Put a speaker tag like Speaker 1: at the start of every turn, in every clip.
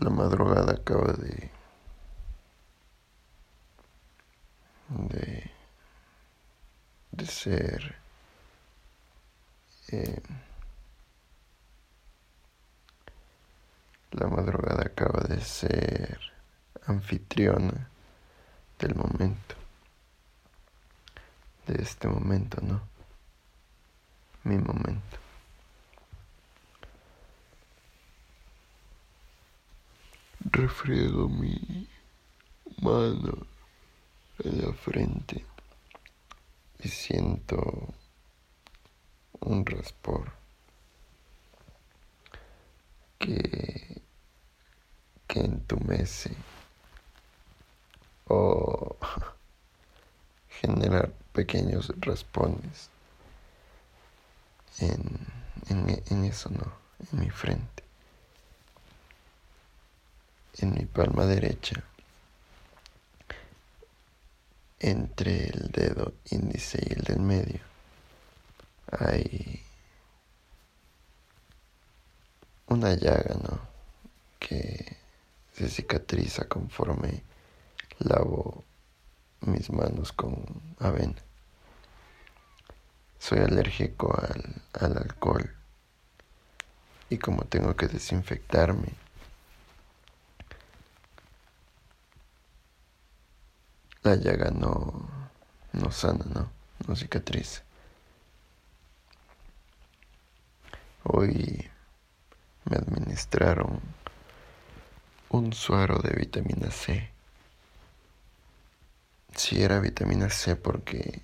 Speaker 1: La madrugada acaba de, de, de ser eh, la madrugada acaba de ser anfitriona del momento, de este momento, ¿no? Mi momento. Refriego mi mano en la frente y siento un raspor que, que entumece o generar pequeños raspones en, en, en eso, ¿no? En mi frente en mi palma derecha, entre el dedo índice y el del medio, hay una llaga, ¿no? Que se cicatriza conforme lavo mis manos con avena. Soy alérgico al, al alcohol y como tengo que desinfectarme, la llaga no, no sana, no, no cicatriza. Hoy me administraron un suero de vitamina C. Si era vitamina C porque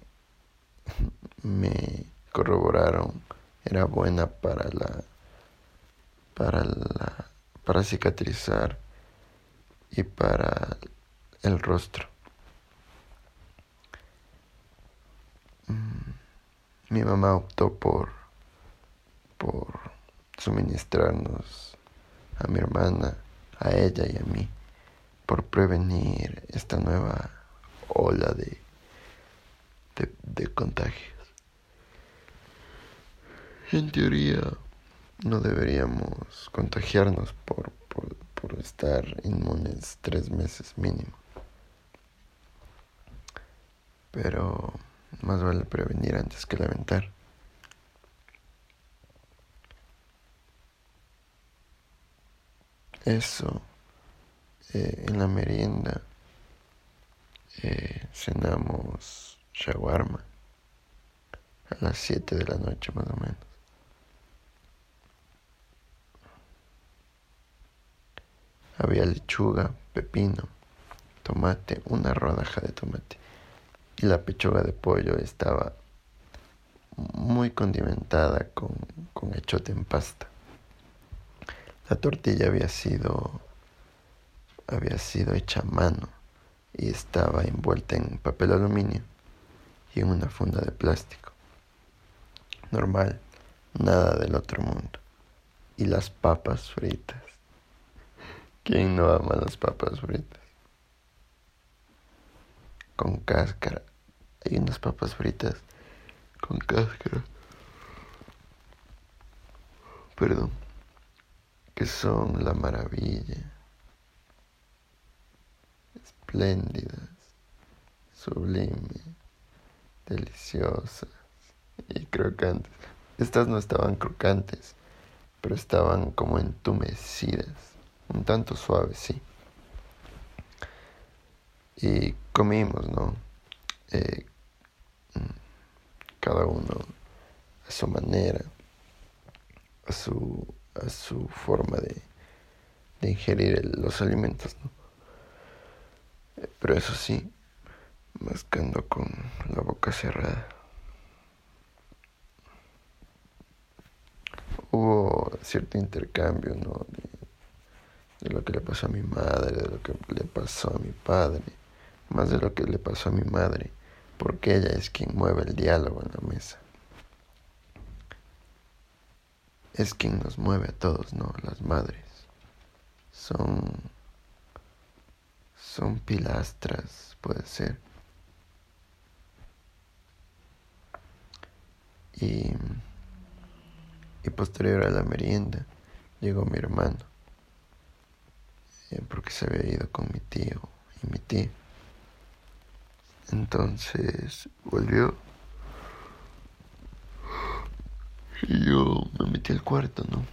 Speaker 1: me corroboraron era buena para la para la para cicatrizar y para el rostro. Mi mamá optó por, por suministrarnos a mi hermana, a ella y a mí, por prevenir esta nueva ola de, de, contagios. En teoría, no deberíamos contagiarnos por, por, por estar inmunes tres meses mínimo. Pero más vale prevenir antes que lamentar. Eso, eh, en la merienda eh, cenamos shawarma a las 7 de la noche más o menos. Había lechuga, pepino, tomate, una rodaja de tomate y la pechuga de pollo estaba muy condimentada con, con echote en pasta. La tortilla había sido había sido hecha a mano y estaba envuelta en papel aluminio y en una funda de plástico. Normal, nada del otro mundo. Y las papas fritas. ¿Quién no ama las papas fritas? Con cáscara hay unas papas fritas con cáscara. Perdón. Que son la maravilla. Espléndidas, sublimes, deliciosas y crocantes. Estas no estaban crocantes, pero estaban como entumecidas. Un tanto suaves, sí. Y comimos, ¿no? Eh, cada uno a su manera, a su, a su forma de, de ingerir los alimentos, ¿no? Pero eso sí, mascando con la boca cerrada. Hubo cierto intercambio, ¿no? De lo que le pasó a mi madre, de lo que le pasó a mi padre, más de lo que le pasó a mi madre porque ella es quien mueve el diálogo en la mesa. Es quien nos mueve a todos, ¿no? Las madres. Son. Son pilastras, puede ser. Y. Y posterior a la merienda llegó mi hermano. eh, porque se había ido con mi tío y mi tía. Entonces volvió y yo me metí al cuarto, ¿no?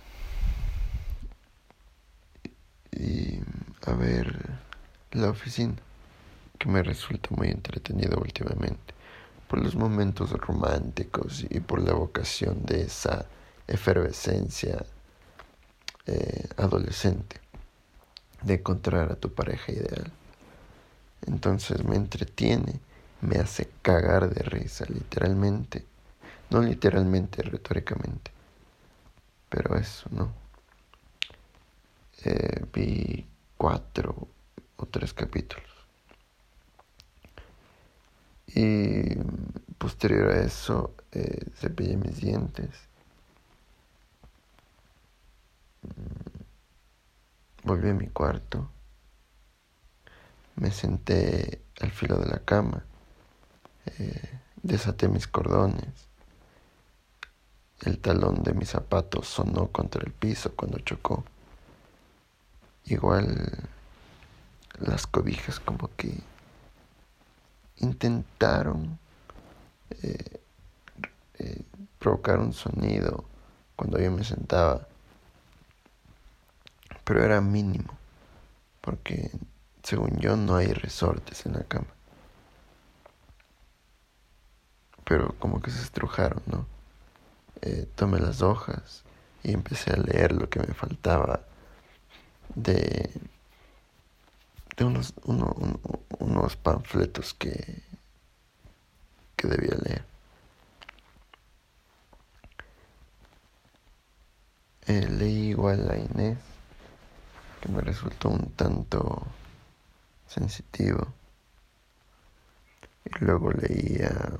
Speaker 1: Y a ver la oficina, que me resulta muy entretenida últimamente, por los momentos románticos y por la vocación de esa efervescencia eh, adolescente de encontrar a tu pareja ideal. Entonces me entretiene, me hace cagar de risa, literalmente. No literalmente, retóricamente. Pero eso, ¿no? Eh, vi cuatro o tres capítulos. Y posterior a eso, eh, cepillé mis dientes. Volví a mi cuarto. Me senté al filo de la cama. Eh, desaté mis cordones. El talón de mi zapato sonó contra el piso cuando chocó. Igual las cobijas como que intentaron eh, eh, provocar un sonido cuando yo me sentaba, pero era mínimo, porque según yo no hay resortes en la cama. Pero como que se estrujaron, ¿no? Eh, tomé las hojas y empecé a leer lo que me faltaba de, de unos, unos panfletos que, que debía leer. Eh, leí igual a Inés, que me resultó un tanto sensitivo. Y luego leí a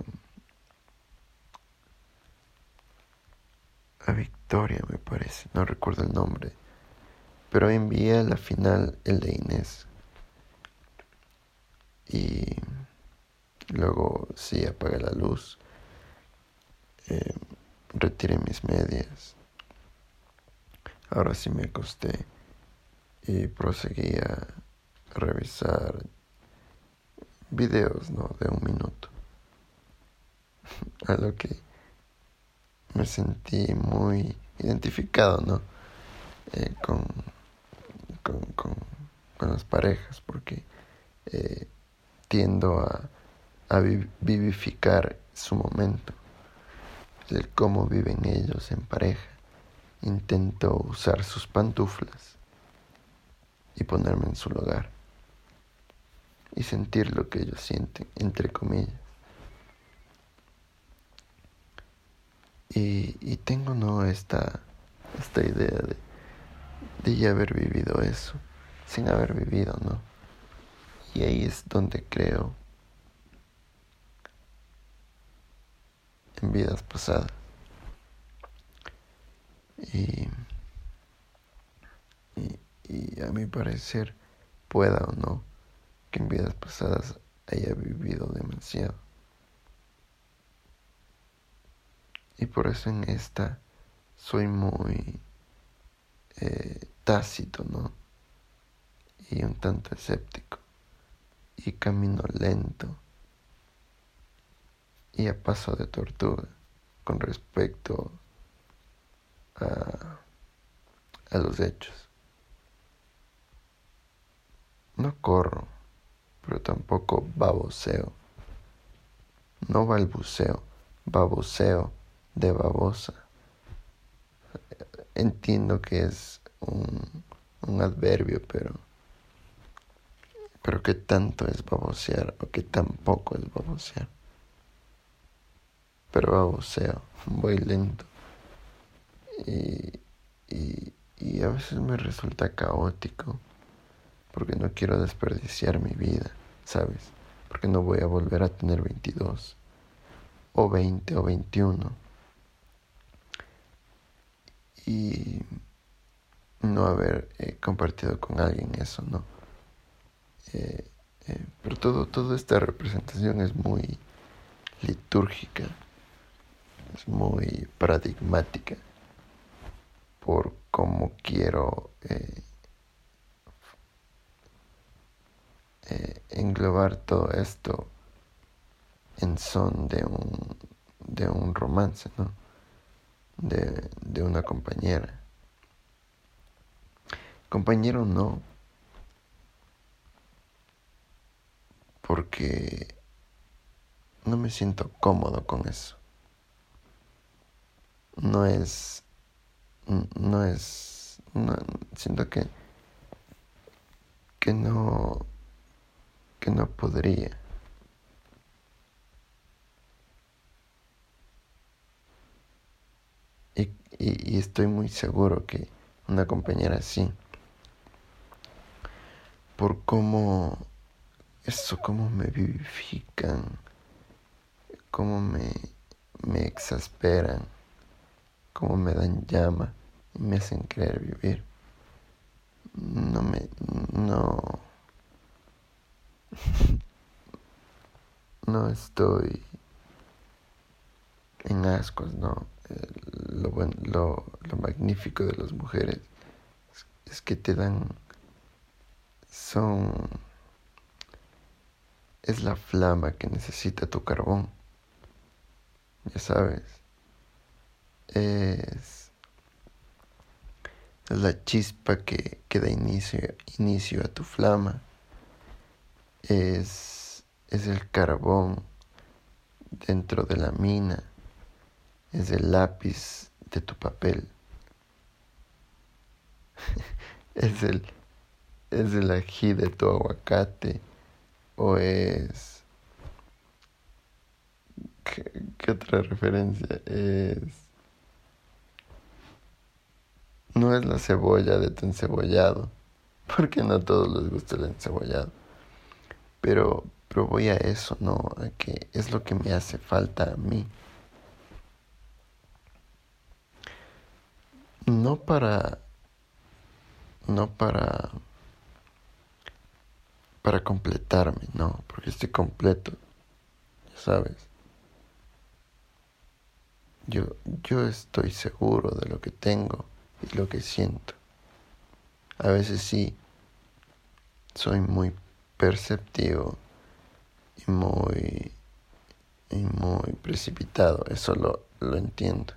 Speaker 1: Victoria, me parece, no recuerdo el nombre, pero envié a la final el de Inés. Y luego sí apagué la luz, eh, retiré mis medias. Ahora sí me acosté y proseguí a revisar videos ¿no? de un minuto. A lo que me sentí muy identificado, ¿no? Eh, con, con, con, las parejas, porque eh, tiendo a, a vivificar su momento, el cómo viven ellos en pareja. Intento usar sus pantuflas y ponerme en su lugar y sentir lo que ellos sienten, entre comillas. Y, tengo no esta, esta idea de, de ya haber vivido eso, sin haber vivido, ¿no? Y ahí es donde creo en vidas pasadas. Y, y, y, a mi parecer pueda o no que en vidas pasadas haya vivido demasiado. Y por eso en esta soy muy eh, tácito, ¿no? Y un tanto escéptico. Y camino lento y a paso de tortuga con respecto a, a los hechos. No corro, pero tampoco baboseo. No balbuceo, baboseo de babosa. Entiendo que es un, un adverbio, pero pero qué tanto es babosear o qué tampoco es babosear. Pero baboseo, voy lento. Y, y, y a veces me resulta caótico porque no quiero desperdiciar mi vida, ¿sabes? Porque no voy a volver a tener 22 o 20 o 21 y no haber eh, compartido con alguien eso, ¿no? Eh, eh, pero todo, toda esta representación es muy litúrgica, es muy paradigmática por cómo quiero eh, englobar todo esto en son de un, de un romance, ¿no? De, de una compañera. Compañero no, porque no me siento cómodo con eso. No es, no es, siento que, que no, que no podría. Y, y, estoy muy seguro que una compañera así, por cómo eso, cómo me vivifican, cómo me, me exasperan, cómo me dan llama y me hacen querer vivir. No me, no, no estoy en ascos, no. Lo, bueno, lo, lo magnífico de las mujeres es que te dan, son es la flama que necesita tu carbón. Ya sabes, es, la chispa que, que da inicio, inicio a tu flama. Es, es el carbón dentro de la mina. Es el lápiz de tu papel. es el, es el ají de tu aguacate o es... ¿Qué, otra referencia? Es... No es la cebolla de tu encebollado, porque no a todos les gusta el encebollado. Pero, pero voy a eso, ¿no? A que es lo que me hace falta a mí. No para... No para para completarme, no, porque estoy completo, sabes. Yo, yo estoy seguro de lo que tengo y lo que siento. A veces sí, soy muy perceptivo y muy, y muy precipitado, eso lo, lo entiendo.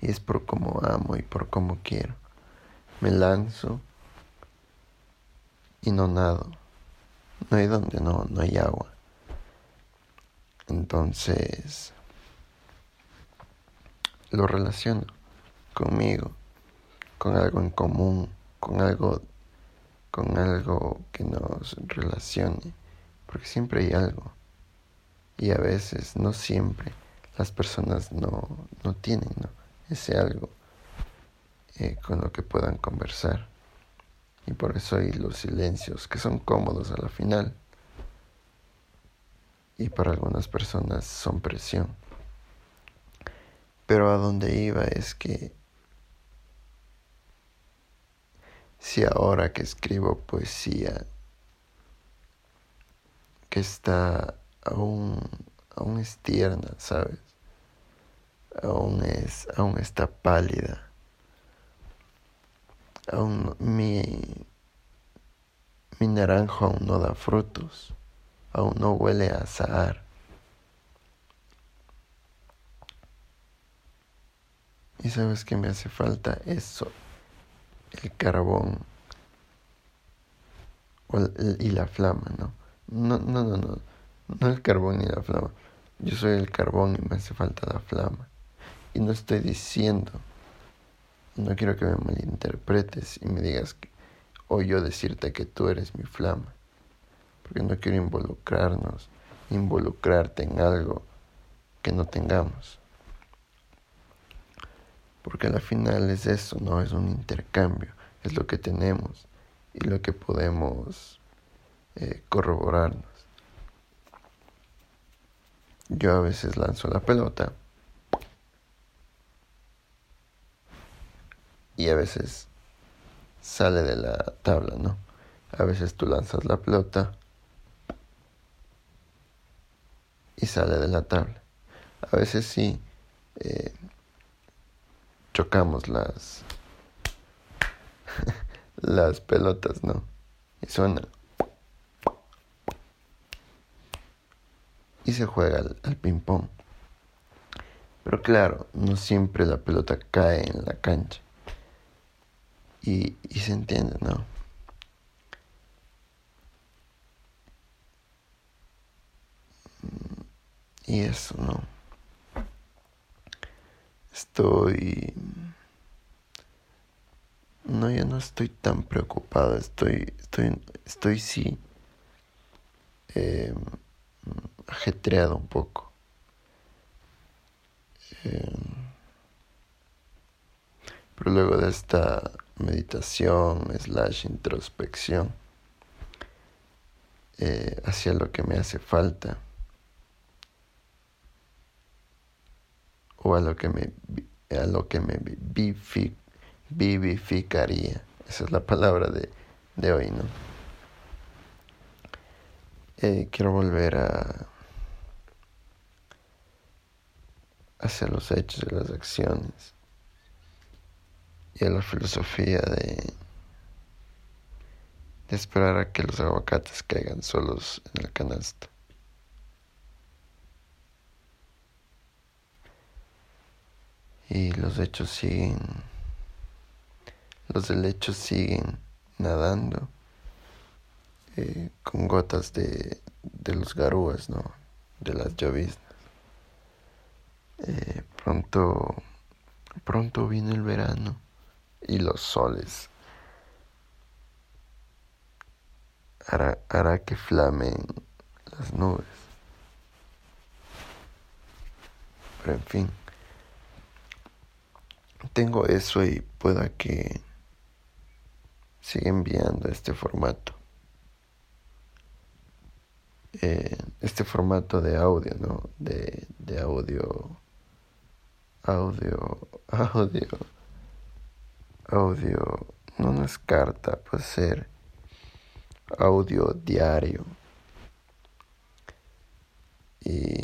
Speaker 1: Y es por cómo amo y por cómo quiero. Me lanzo y no nado. No hay donde no, no hay agua. Entonces, lo relaciono conmigo, con algo en común, con algo, con algo que nos relacione, porque siempre hay algo. Y a veces, no siempre, las personas no, no tienen ese algo eh, con lo que puedan conversar. Y por eso hay los silencios que son cómodos a la final. Y para algunas personas son presión. Pero a donde iba es que si ahora que escribo poesía, que está aún, aún es tierna, ¿sabes? Aún, es, aún está pálida aún mi, mi naranjo aún no da frutos, aún no huele a azahar. Y sabes que me hace falta eso, el carbón y la flama, ¿no? No, no, no, no, no el carbón ni la flama. Yo soy el carbón y me hace falta la flama. Y no estoy diciendo no quiero que me malinterpretes y me digas que, o yo decirte que tú eres mi flama, porque no quiero involucrarnos, involucrarte en algo que no tengamos. Porque al final es eso, no es un intercambio, es lo que tenemos y lo que podemos eh, corroborarnos. Yo a veces lanzo la pelota y a veces sale de la tabla, ¿no? A veces tú lanzas la pelota y sale de la tabla. A veces sí eh, chocamos las, las pelotas, ¿no? Y suena. Y se juega al, al ping-pong. Pero claro, no siempre la pelota cae en la cancha. Y, y se entiende, ¿no? Y eso, ¿no? Estoy... No, ya no estoy tan preocupado, estoy, estoy, estoy sí eh, ajetreado un poco. Eh, pero luego de esta meditación slash introspección eh, hacia lo que me hace falta a lo que me a lo que me vivificaría. Esa es la palabra de, de hoy, ¿no? Eh, quiero volver a hacia los hechos y las acciones y a la filosofía de, de esperar a que los aguacates caigan solos en el canasto. Y los hechos siguen, los helechos siguen nadando eh, con gotas de, de, los garúas, ¿no? De las lloviznas. Eh, pronto, pronto viene el verano y los soles. Hará, hará que flamen las nubes. Pero en fin, tengo eso y pueda que siga enviando este formato. Eh, este formato de audio, ¿no? De, de audio, audio, audio, audio, no, no es carta, puede ser audio diario. Y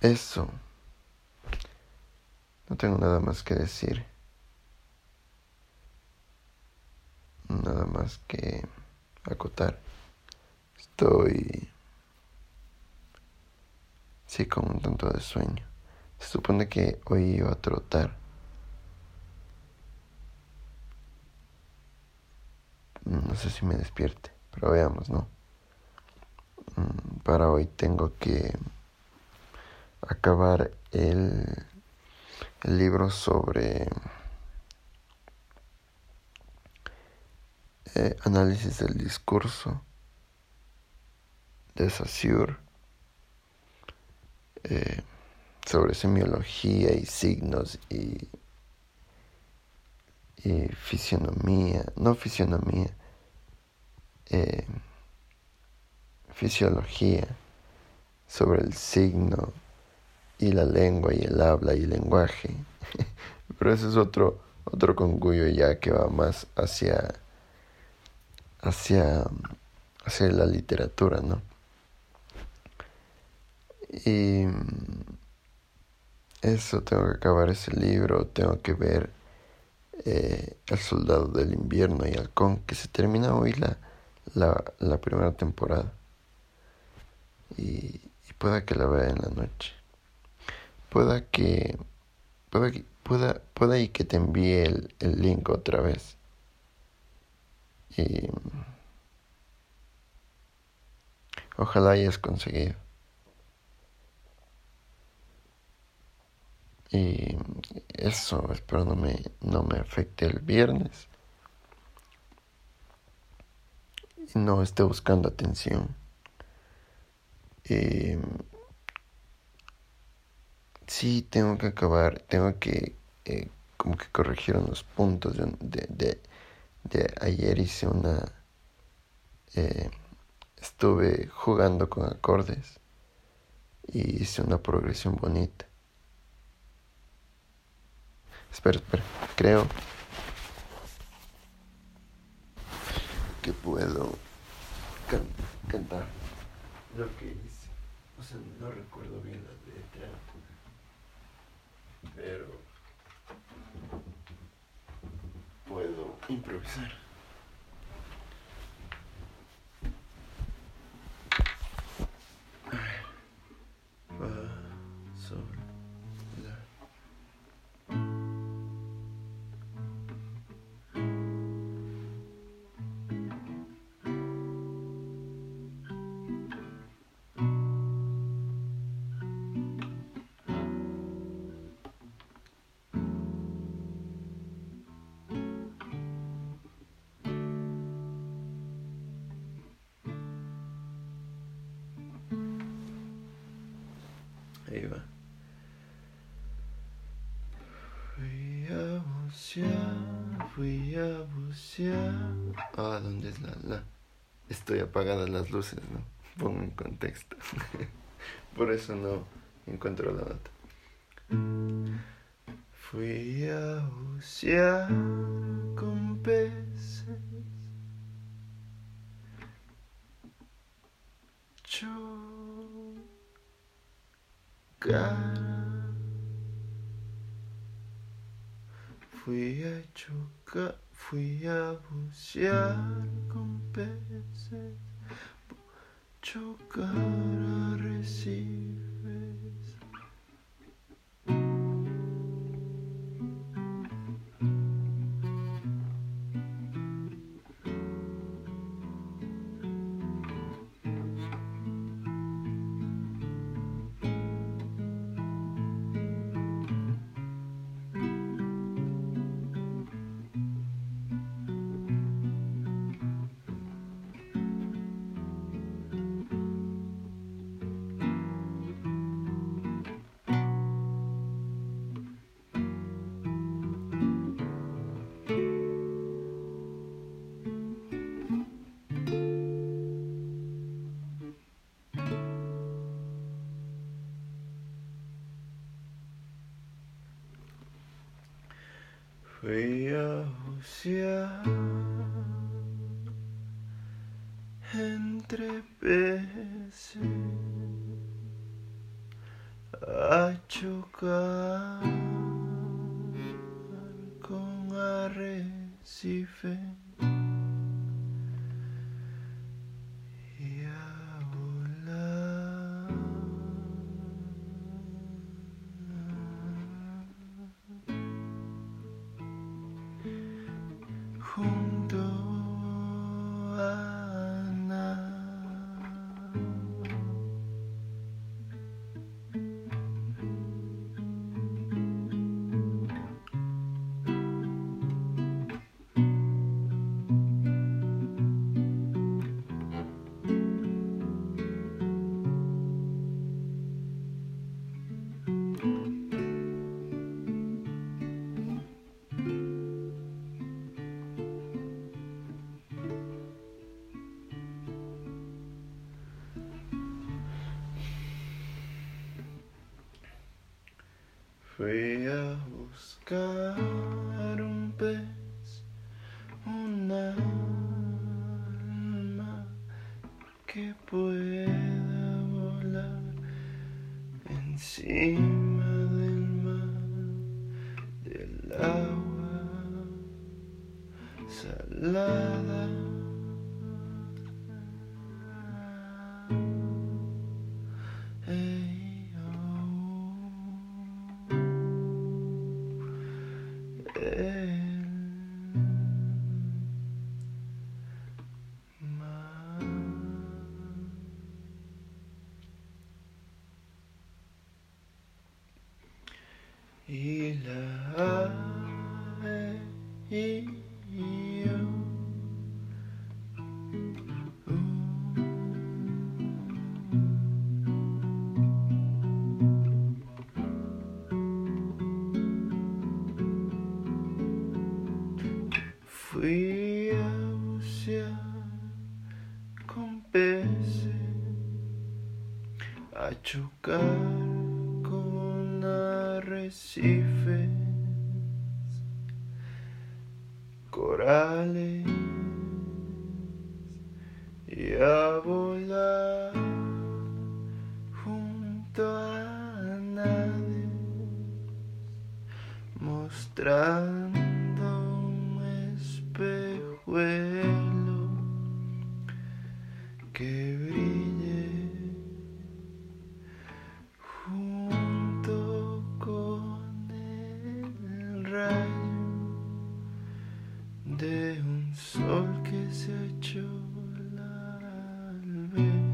Speaker 1: eso, no tengo nada más que decir. nada más que acotar. Estoy... Sí, con un tanto de sueño. Se supone que hoy iba a trotar. No sé si me despierte, pero veamos, ¿no? Mm, para hoy tengo que acabar el, libro sobre Eh, análisis del discurso de Saussure eh, sobre semiología y signos y, y fisionomía, no fisionomía, eh, fisiología sobre el signo y la lengua y el habla y el lenguaje. Pero ese es otro, otro congullo ya que va más hacia hacia, hacia la literatura, ¿no? Y eso, tengo que acabar ese libro, tengo que ver eh, El Soldado del Invierno y Halcón, que se termina hoy la, la, la primera temporada. Y, pueda que la vea en la noche. Pueda que, pueda, pueda, pueda y que te envíe el, el link otra vez. Y ojalá hayas conseguido. Y eso espero no me, no me afecte el viernes. Y no esté buscando atención. Y sí, tengo que acabar, tengo que eh, como que corregir unos puntos de, de de ayer hice una... Eh, estuve jugando con acordes y hice una progresión bonita. Espera, espera, creo que puedo cantar lo que hice. O sea, no recuerdo bien pero puedo improvisar. Fui a bucear. Ah, ¿dónde es la la? Estoy apagadas las luces, ¿no? Pongo en contexto. Por eso no encuentro la data. Fui a bucear con peces. Chocar. Fui a chocar, fui a bucear con peces. Chocar arrecifes. Girl. De un sol que se hecho la albe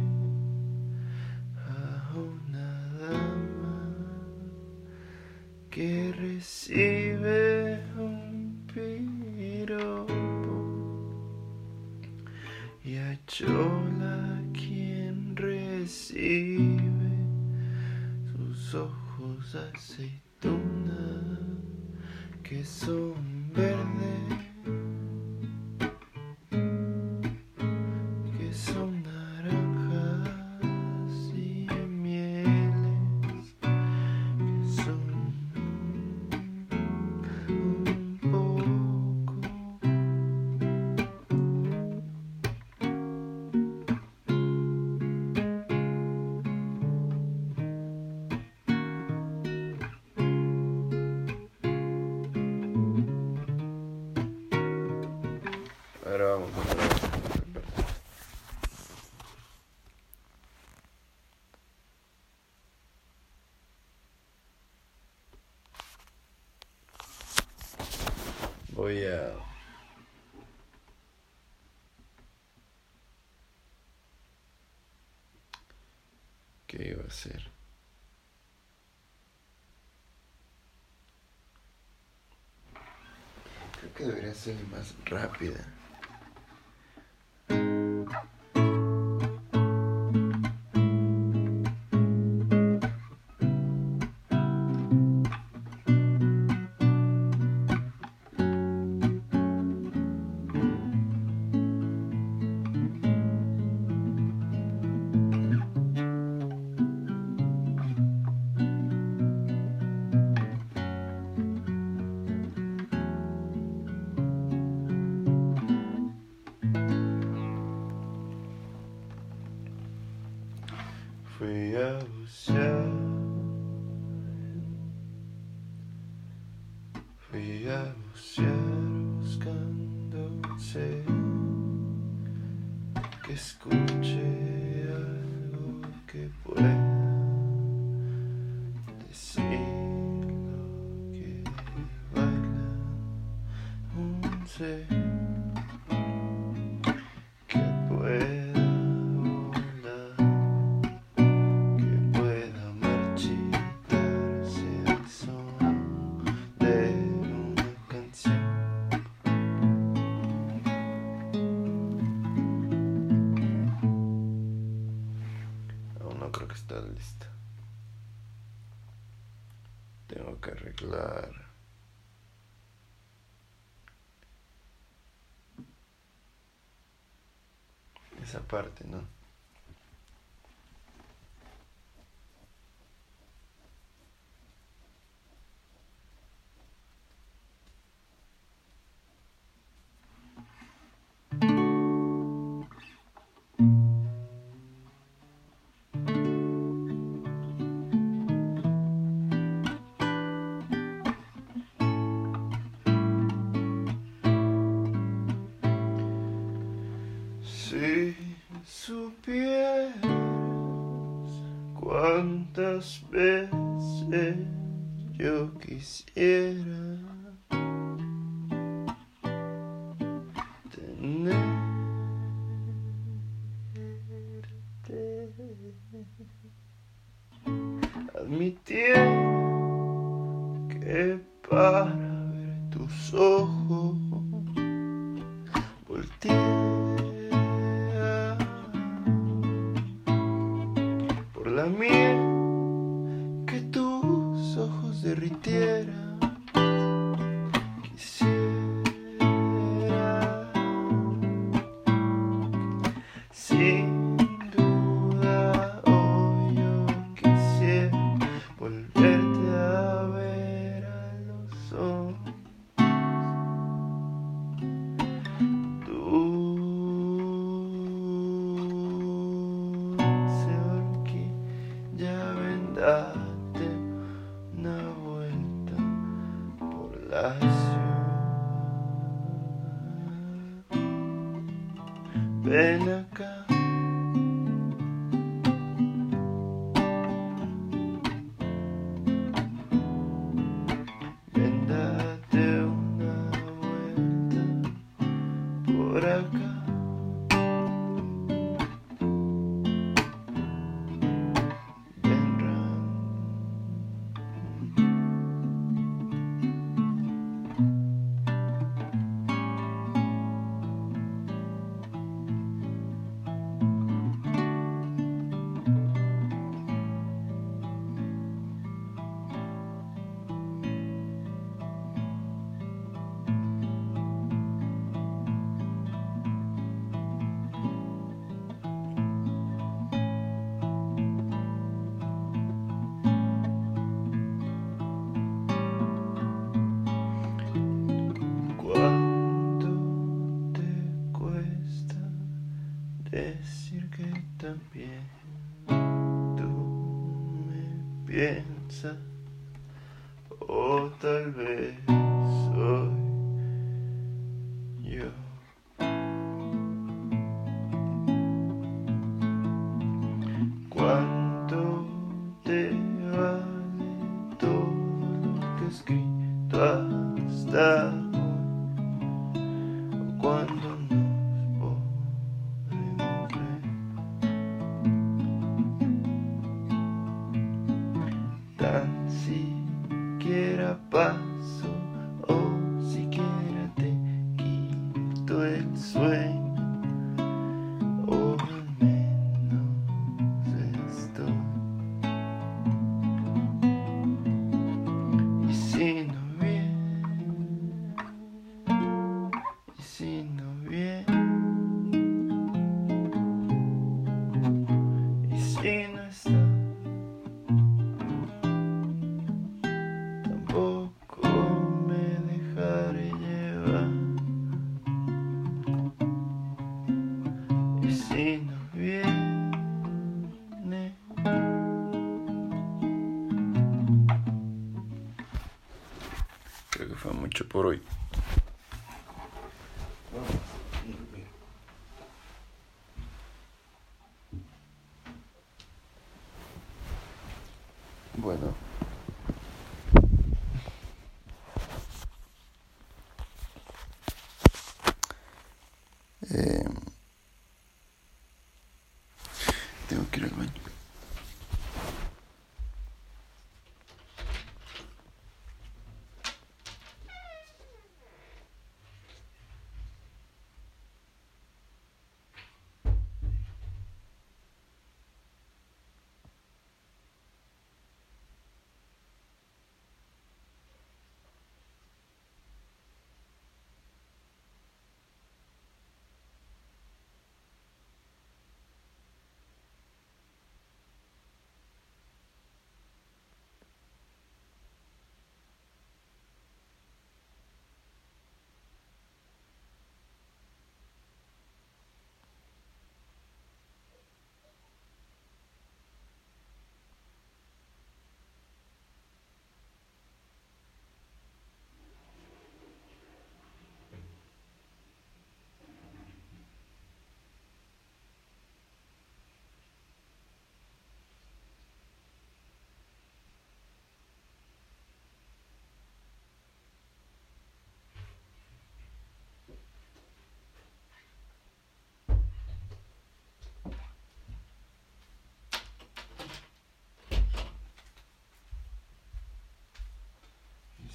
Speaker 1: Voy a... ¿Qué iba a hacer? Creo que debería ser más rápida. say esa parte, ¿no? Cuántas veces yo quisiera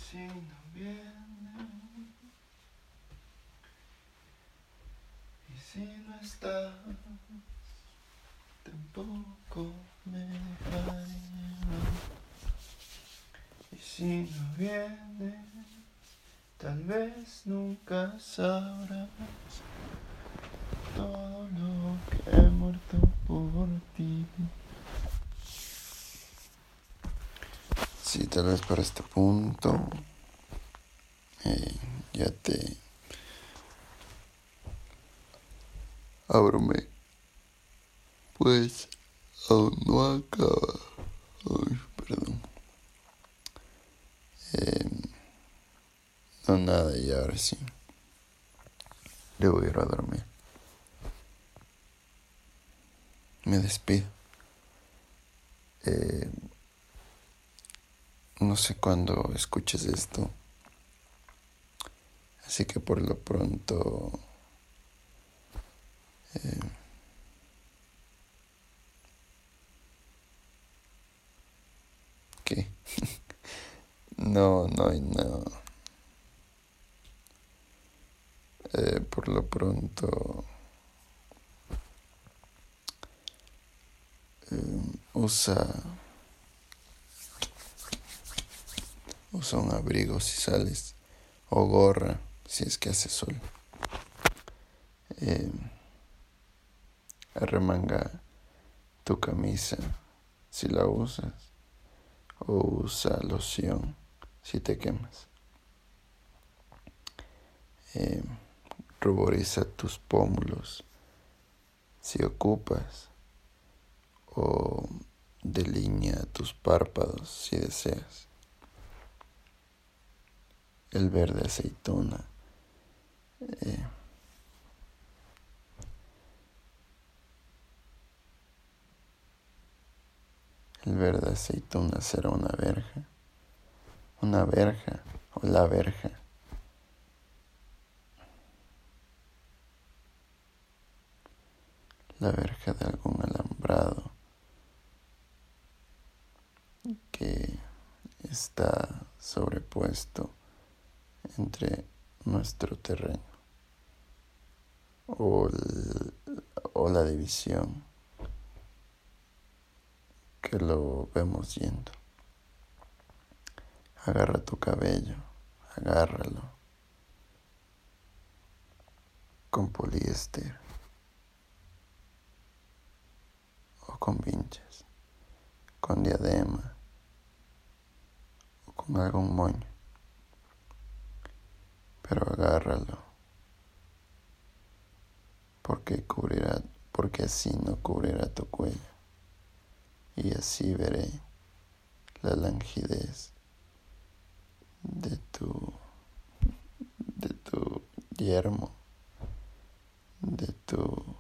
Speaker 1: si no viene, y si no estás, tampoco me llevar. Y si no viene, tal vez nunca sabrás todo lo que he muerto por ti. Sí, tal vez para este punto eh, ya te ábrome. Pues aún no acaba. Perdón. Eh, no, nada, y ahora sí. Debo ir a dormir. Me despido. Eh, no sé cuándo escuches esto. Así que por lo pronto... eh, ¿Qué? no, no, no. Eh, por lo pronto... eh, usa... Usa un abrigo si sales o gorra si es que hace sol. Eh, arremanga tu camisa si la usas o usa loción si te quemas. Eh, ruboriza tus pómulos si ocupas o delinea tus párpados si deseas. El verde aceituna. Eh, el verde aceituna será una verja, una verja o la verja. La verja de algún alambrado que está sobrepuesto entre nuestro terreno o, o la división que lo vemos yendo. Agarra tu cabello, agárralo con poliéster o con vinches, con diadema o con algún moño pero agárralo, porque cubrirá, porque así no cubrirá tu cuello, y así veré la langidez de tu, de tu yermo, de tu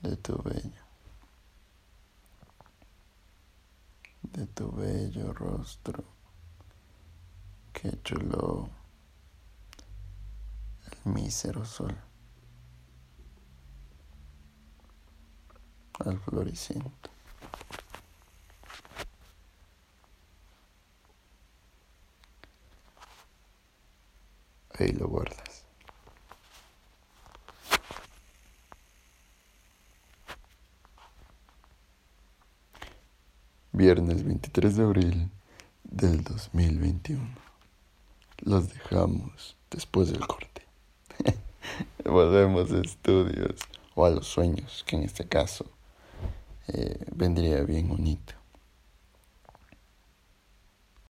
Speaker 1: de tu bello. De tu bello rostro que chuló el mísero sol al floriciento. Ahí lo. Viernes 23 de abril del 2021. Los dejamos después del corte. Volvemos a estudios o a los sueños, que en este caso eh, vendría bien bonito.